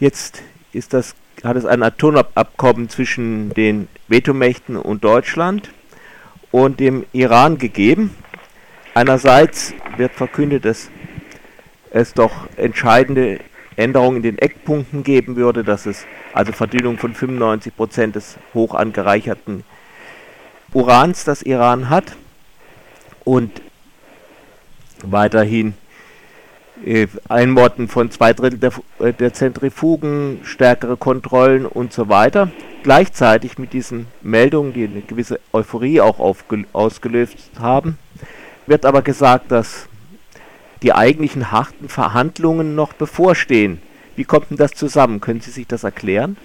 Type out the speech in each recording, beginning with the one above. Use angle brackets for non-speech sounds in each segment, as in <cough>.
Jetzt ist das, hat es ein Atomabkommen zwischen den Vetomächten und Deutschland und dem Iran gegeben. Einerseits wird verkündet, dass es doch entscheidende Änderungen in den Eckpunkten geben würde, dass es also Verdünnung von 95 Prozent des hoch angereicherten Urans, das Iran hat und weiterhin Einmorden von zwei Drittel der, äh, der, Zentrifugen, stärkere Kontrollen und so weiter. Gleichzeitig mit diesen Meldungen, die eine gewisse Euphorie auch ausgelöst haben, wird aber gesagt, dass die eigentlichen harten Verhandlungen noch bevorstehen. Wie kommt denn das zusammen? Können Sie sich das erklären?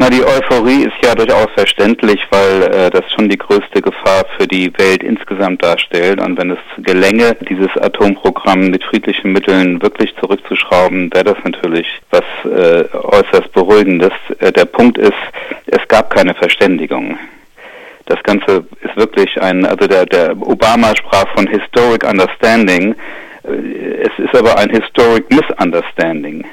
Na, die Euphorie ist ja durchaus verständlich, weil äh, das schon die größte Gefahr für die Welt insgesamt darstellt. Und wenn es gelänge, dieses Atomprogramm mit friedlichen Mitteln wirklich zurückzuschrauben, wäre das natürlich was äh, äußerst Beruhigendes. Äh, der Punkt ist, es gab keine Verständigung. Das Ganze ist wirklich ein, also der, der Obama sprach von Historic Understanding. Äh, es ist aber ein Historic Misunderstanding,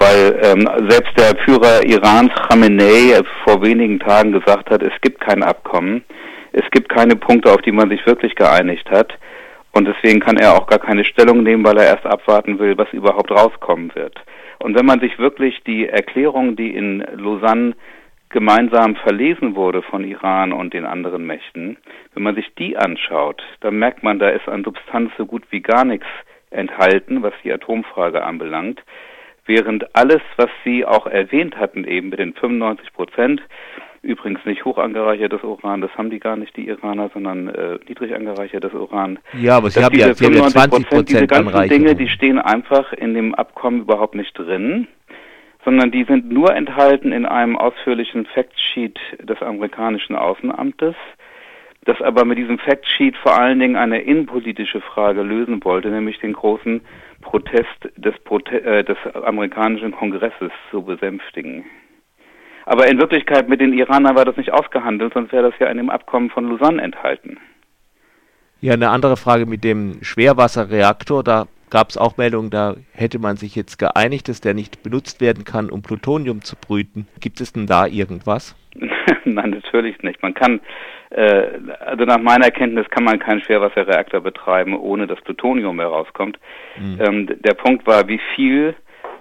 weil ähm, selbst der Führer Irans Khamenei vor wenigen Tagen gesagt hat, es gibt kein Abkommen, es gibt keine Punkte, auf die man sich wirklich geeinigt hat. Und deswegen kann er auch gar keine Stellung nehmen, weil er erst abwarten will, was überhaupt rauskommen wird. Und wenn man sich wirklich die Erklärung, die in Lausanne gemeinsam verlesen wurde von Iran und den anderen Mächten, wenn man sich die anschaut, dann merkt man, da ist an Substanz so gut wie gar nichts enthalten, was die Atomfrage anbelangt, während alles, was Sie auch erwähnt hatten, eben mit den 95 Prozent, übrigens nicht hoch angereichertes Uran, das haben die gar nicht, die Iraner, sondern äh, niedrig angereichertes Uran. Ja, aber Sie haben ja, Sie haben ja 20 Prozent Diese ganzen Dinge, die stehen einfach in dem Abkommen überhaupt nicht drin sondern die sind nur enthalten in einem ausführlichen Factsheet des amerikanischen Außenamtes, das aber mit diesem Factsheet vor allen Dingen eine innenpolitische Frage lösen wollte, nämlich den großen Protest des, Prote äh, des amerikanischen Kongresses zu besänftigen. Aber in Wirklichkeit mit den Iranern war das nicht ausgehandelt, sonst wäre das ja in dem Abkommen von Lausanne enthalten. Ja, eine andere Frage mit dem Schwerwasserreaktor, da gab es auch Meldungen, da hätte man sich jetzt geeinigt, dass der nicht benutzt werden kann, um Plutonium zu brüten. Gibt es denn da irgendwas? <laughs> <laughs> Nein, natürlich nicht. Man kann, äh, also nach meiner Kenntnis kann man keinen Schwerwasserreaktor betreiben, ohne dass Plutonium herauskommt. Mhm. Ähm, der Punkt war, wie viel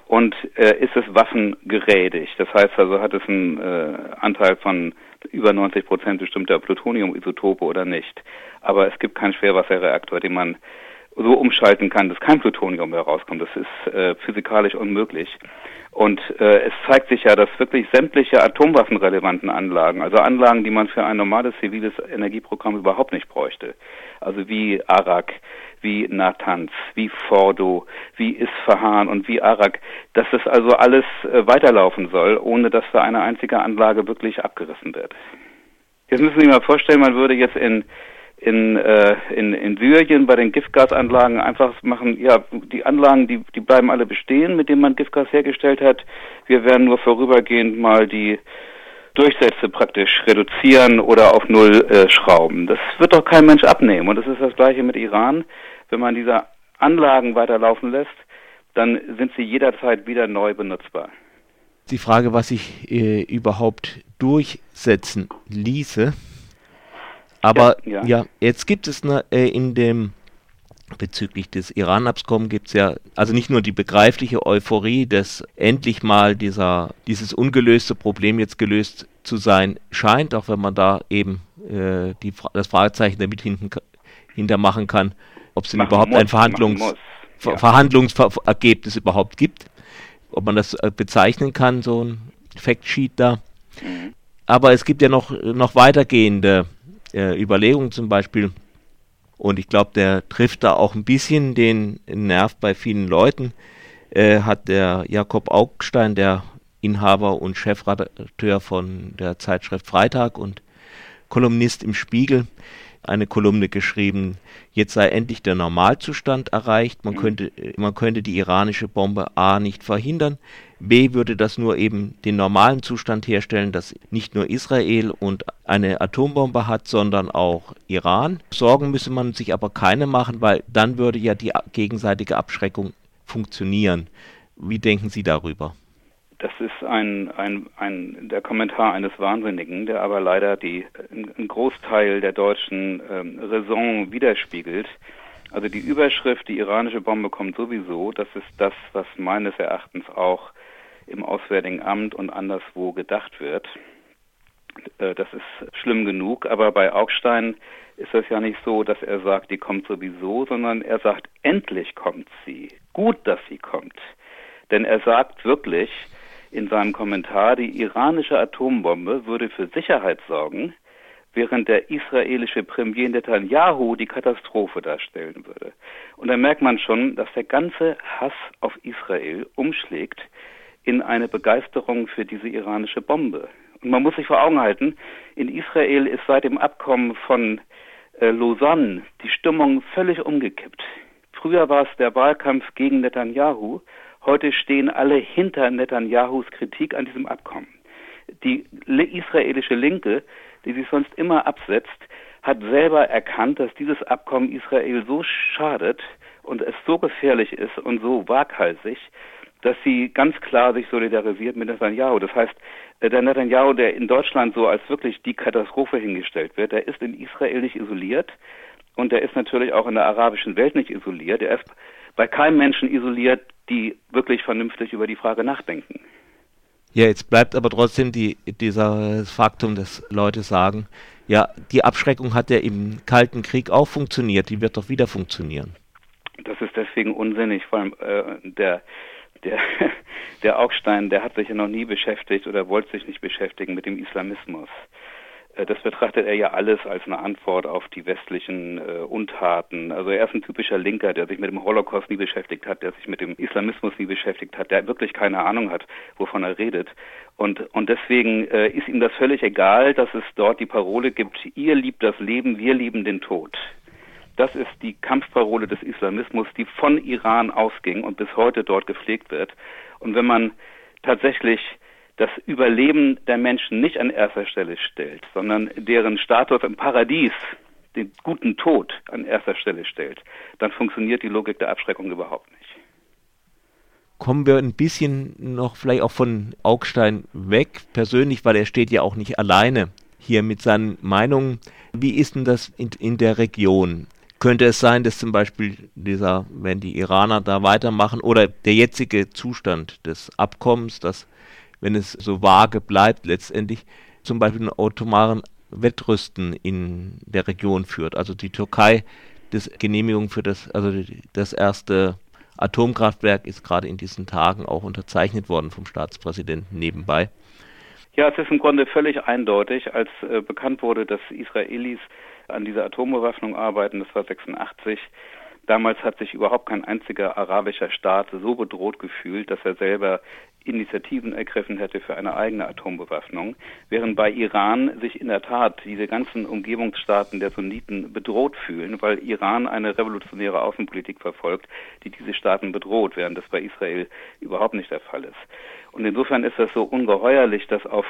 und äh, ist es waffengerätig? Das heißt also, hat es einen äh, Anteil von über 90 Prozent bestimmter Plutoniumisotope oder nicht? Aber es gibt keinen Schwerwasserreaktor, den man so umschalten kann, dass kein Plutonium mehr rauskommt. Das ist äh, physikalisch unmöglich. Und äh, es zeigt sich ja, dass wirklich sämtliche atomwaffenrelevanten Anlagen, also Anlagen, die man für ein normales ziviles Energieprogramm überhaupt nicht bräuchte, also wie Arak, wie Natanz, wie Fordo, wie Isfahan und wie Arak, dass das also alles äh, weiterlaufen soll, ohne dass da eine einzige Anlage wirklich abgerissen wird. Jetzt müssen Sie sich mal vorstellen, man würde jetzt in in, äh, in, in Syrien bei den Giftgasanlagen einfach machen, ja, die Anlagen, die, die bleiben alle bestehen, mit denen man Giftgas hergestellt hat. Wir werden nur vorübergehend mal die Durchsätze praktisch reduzieren oder auf Null äh, schrauben. Das wird doch kein Mensch abnehmen. Und das ist das gleiche mit Iran. Wenn man diese Anlagen weiterlaufen lässt, dann sind sie jederzeit wieder neu benutzbar. Die Frage, was sich äh, überhaupt durchsetzen ließe, aber ja, ja. ja, jetzt gibt es ne, äh, in dem bezüglich des Iran-Abkommens gibt es ja also nicht nur die begreifliche Euphorie, dass endlich mal dieser, dieses ungelöste Problem jetzt gelöst zu sein scheint, auch wenn man da eben äh, die, das Fragezeichen damit hinten, hintermachen kann, ob es denn überhaupt muss, ein Verhandlungs, ja. Verhandlungsergebnis überhaupt gibt, ob man das äh, bezeichnen kann, so ein Factsheet da. Mhm. Aber es gibt ja noch, noch weitergehende äh, Überlegungen zum Beispiel. Und ich glaube, der trifft da auch ein bisschen den Nerv bei vielen Leuten. Äh, hat der Jakob Augstein, der Inhaber und Chefredakteur von der Zeitschrift Freitag und Kolumnist im Spiegel, eine Kolumne geschrieben, jetzt sei endlich der Normalzustand erreicht, man mhm. könnte, man könnte die iranische Bombe A nicht verhindern, B würde das nur eben den normalen Zustand herstellen, dass nicht nur Israel und eine Atombombe hat, sondern auch Iran. Sorgen müsse man sich aber keine machen, weil dann würde ja die gegenseitige Abschreckung funktionieren. Wie denken Sie darüber? Das ist ein, ein, ein, der Kommentar eines Wahnsinnigen, der aber leider die, einen Großteil der deutschen ähm, Raison widerspiegelt. Also die Überschrift, die iranische Bombe kommt sowieso, das ist das, was meines Erachtens auch im Auswärtigen Amt und anderswo gedacht wird. Äh, das ist schlimm genug, aber bei Augstein ist das ja nicht so, dass er sagt, die kommt sowieso, sondern er sagt, endlich kommt sie. Gut, dass sie kommt. Denn er sagt wirklich in seinem Kommentar, die iranische Atombombe würde für Sicherheit sorgen, während der israelische Premier Netanyahu die Katastrophe darstellen würde. Und da merkt man schon, dass der ganze Hass auf Israel umschlägt in eine Begeisterung für diese iranische Bombe. Und man muss sich vor Augen halten, in Israel ist seit dem Abkommen von äh, Lausanne die Stimmung völlig umgekippt. Früher war es der Wahlkampf gegen Netanyahu, heute stehen alle hinter Netanyahus Kritik an diesem Abkommen. Die israelische Linke, die sich sonst immer absetzt, hat selber erkannt, dass dieses Abkommen Israel so schadet und es so gefährlich ist und so waghalsig, dass sie ganz klar sich solidarisiert mit Netanyahu. Das heißt, äh, der Netanyahu, der in Deutschland so als wirklich die Katastrophe hingestellt wird, der ist in Israel nicht isoliert und der ist natürlich auch in der arabischen Welt nicht isoliert. Er ist bei keinem Menschen isoliert, die wirklich vernünftig über die Frage nachdenken. Ja, jetzt bleibt aber trotzdem die, dieser Faktum, dass Leute sagen, ja, die Abschreckung hat ja im Kalten Krieg auch funktioniert, die wird doch wieder funktionieren. Das ist deswegen unsinnig, vor allem äh, der der, <laughs> der Augstein, der hat sich ja noch nie beschäftigt oder wollte sich nicht beschäftigen mit dem Islamismus. Äh, das betrachtet er ja alles als eine Antwort auf die westlichen äh, Untaten. Also er ist ein typischer Linker, der sich mit dem Holocaust nie beschäftigt hat, der sich mit dem Islamismus nie beschäftigt hat, der wirklich keine Ahnung hat, wovon er redet. Und, und deswegen äh, ist ihm das völlig egal, dass es dort die Parole gibt, ihr liebt das Leben, wir lieben den Tod. Das ist die Kampfparole des Islamismus, die von Iran ausging und bis heute dort gepflegt wird. Und wenn man tatsächlich das Überleben der Menschen nicht an erster Stelle stellt, sondern deren Status im Paradies, den guten Tod an erster Stelle stellt, dann funktioniert die Logik der Abschreckung überhaupt nicht. Kommen wir ein bisschen noch vielleicht auch von Augstein weg, persönlich, weil er steht ja auch nicht alleine hier mit seinen Meinungen. Wie ist denn das in, in der Region? Könnte es sein, dass zum Beispiel dieser, wenn die Iraner da weitermachen oder der jetzige Zustand des Abkommens, dass wenn es so vage bleibt letztendlich, zum Beispiel ein automaren Wettrüsten in der Region führt. Also die Türkei, das Genehmigung für das, also das erste Atomkraftwerk ist gerade in diesen Tagen auch unterzeichnet worden vom Staatspräsidenten nebenbei. Ja, es ist im Grunde völlig eindeutig, als äh, bekannt wurde, dass Israelis an dieser Atombewaffnung arbeiten, das war 86. Damals hat sich überhaupt kein einziger arabischer Staat so bedroht gefühlt, dass er selber Initiativen ergriffen hätte für eine eigene Atombewaffnung, während bei Iran sich in der Tat diese ganzen Umgebungsstaaten der Sunniten bedroht fühlen, weil Iran eine revolutionäre Außenpolitik verfolgt, die diese Staaten bedroht, während das bei Israel überhaupt nicht der Fall ist. Und insofern ist das so ungeheuerlich, dass auf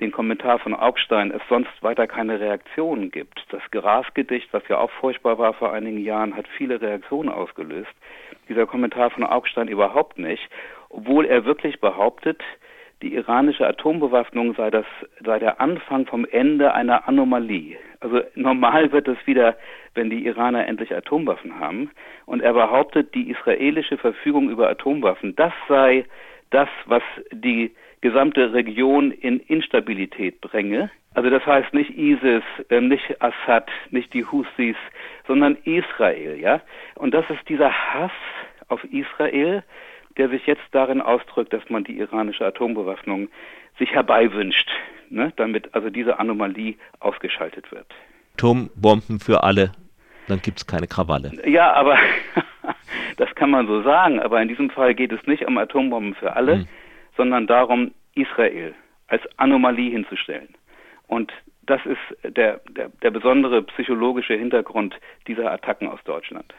den Kommentar von Augstein es sonst weiter keine Reaktionen gibt. Das Grasgedicht, was ja auch furchtbar war vor einigen Jahren, hat viele Reaktionen ausgelöst. Dieser Kommentar von Augstein überhaupt nicht, obwohl er wirklich behauptet, die iranische Atombewaffnung sei das sei der Anfang vom Ende einer Anomalie. Also normal wird es wieder, wenn die Iraner endlich Atomwaffen haben. Und er behauptet, die israelische Verfügung über Atomwaffen, das sei das, was die gesamte Region in Instabilität bringe. Also das heißt nicht ISIS, äh, nicht Assad, nicht die Houthis, sondern Israel, ja. Und das ist dieser Hass auf Israel, der sich jetzt darin ausdrückt, dass man die iranische Atombewaffnung sich herbeiwünscht, ne, damit also diese Anomalie ausgeschaltet wird. Atombomben für alle, dann gibt es keine Krawalle. Ja, aber <laughs> das kann man so sagen, aber in diesem Fall geht es nicht um Atombomben für alle, hm sondern darum, Israel als Anomalie hinzustellen. Und das ist der, der, der besondere psychologische Hintergrund dieser Attacken aus Deutschland.